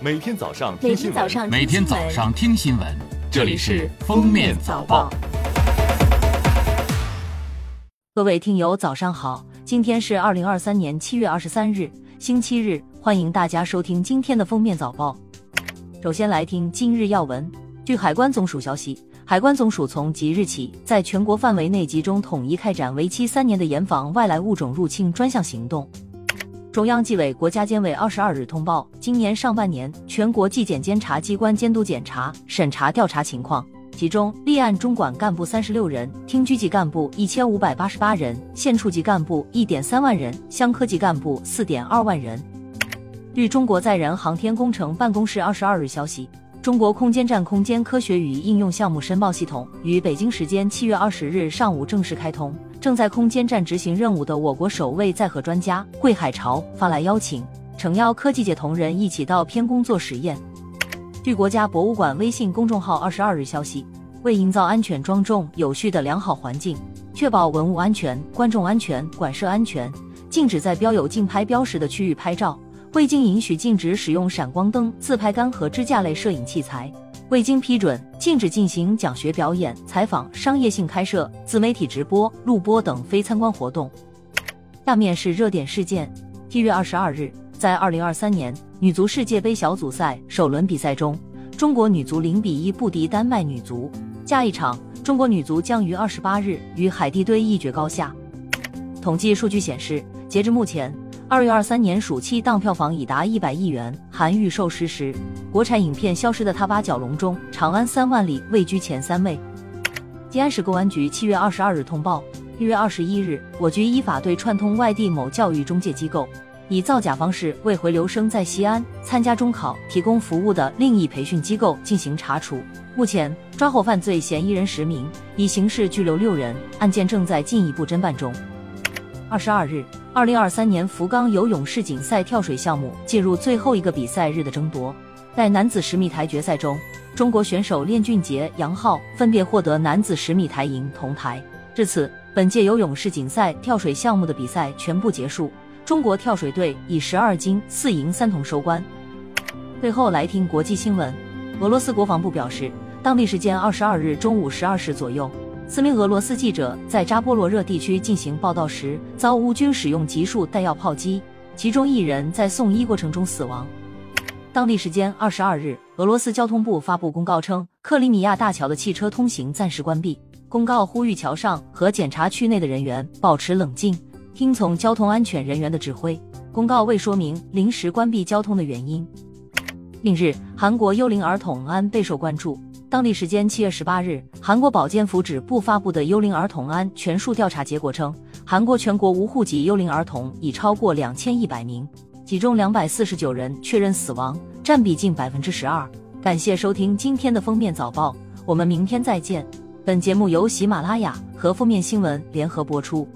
每天早上每听新闻，天早上每天早上听新闻，这里是《封面早报》。各位听友，早上好！今天是二零二三年七月二十三日，星期日，欢迎大家收听今天的封面早报。首先来听今日要闻。据海关总署消息，海关总署从即日起，在全国范围内集中统一开展为期三年的严防外来物种入侵专项行动。中央纪委国家监委二十二日通报，今年上半年全国纪检监察机关监督检查、审查调查情况。其中，立案中管干部三十六人，厅局级干部一千五百八十八人，县处级干部一点三万人，乡科级干部四点二万人。据中国载人航天工程办公室二十二日消息，中国空间站空间科学与应用项目申报系统于北京时间七月二十日上午正式开通。正在空间站执行任务的我国首位载荷专家桂海潮发来邀请，诚邀科技界同仁一起到偏宫做实验。据国家博物馆微信公众号二十二日消息，为营造安全、庄重、有序的良好环境，确保文物安全、观众安全、馆舍安全，禁止在标有竞拍标识的区域拍照。未经允许，禁止使用闪光灯、自拍杆和支架类摄影器材。未经批准，禁止进行讲学、表演、采访、商业性开设、自媒体直播、录播等非参观活动。下面是热点事件。七月二十二日，在二零二三年女足世界杯小组赛首轮比赛中，中国女足零比一不敌丹麦女足。下一场，中国女足将于二十八日与海地队一决高下。统计数据显示，截至目前，二月二三年暑期档票房已达一百亿元，含预售实时。国产影片《消失的他》八角笼中，《长安三万里》位居前三位。吉安市公安局七月二十二日通报，一月二十一日，我局依法对串通外地某教育中介机构，以造假方式为回流生在西安参加中考提供服务的另一培训机构进行查处。目前抓获犯罪嫌疑人十名，已刑事拘留六人，案件正在进一步侦办中。二十二日，二零二三年福冈游泳世锦赛跳水项目进入最后一个比赛日的争夺。在男子十米台决赛中，中国选手练俊杰、杨昊分别获得男子十米台银、铜牌。至此，本届游泳世锦赛跳水项目的比赛全部结束，中国跳水队以十二金四银三铜收官。最后来听国际新闻，俄罗斯国防部表示，当地时间二十二日中午十二时左右，四名俄罗斯记者在扎波罗热地区进行报道时，遭乌军使用集束弹药炮击，其中一人在送医过程中死亡。当地时间二十二日，俄罗斯交通部发布公告称，克里米亚大桥的汽车通行暂时关闭。公告呼吁桥上和检查区内的人员保持冷静，听从交通安全人员的指挥。公告未说明临时关闭交通的原因。近日，韩国幽灵儿童案备受关注。当地时间七月十八日，韩国保健福祉部发布的幽灵儿童安全数调查结果称，韩国全国无户籍幽灵儿童已超过两千一百名。其中两百四十九人确认死亡，占比近百分之十二。感谢收听今天的封面早报，我们明天再见。本节目由喜马拉雅和封面新闻联合播出。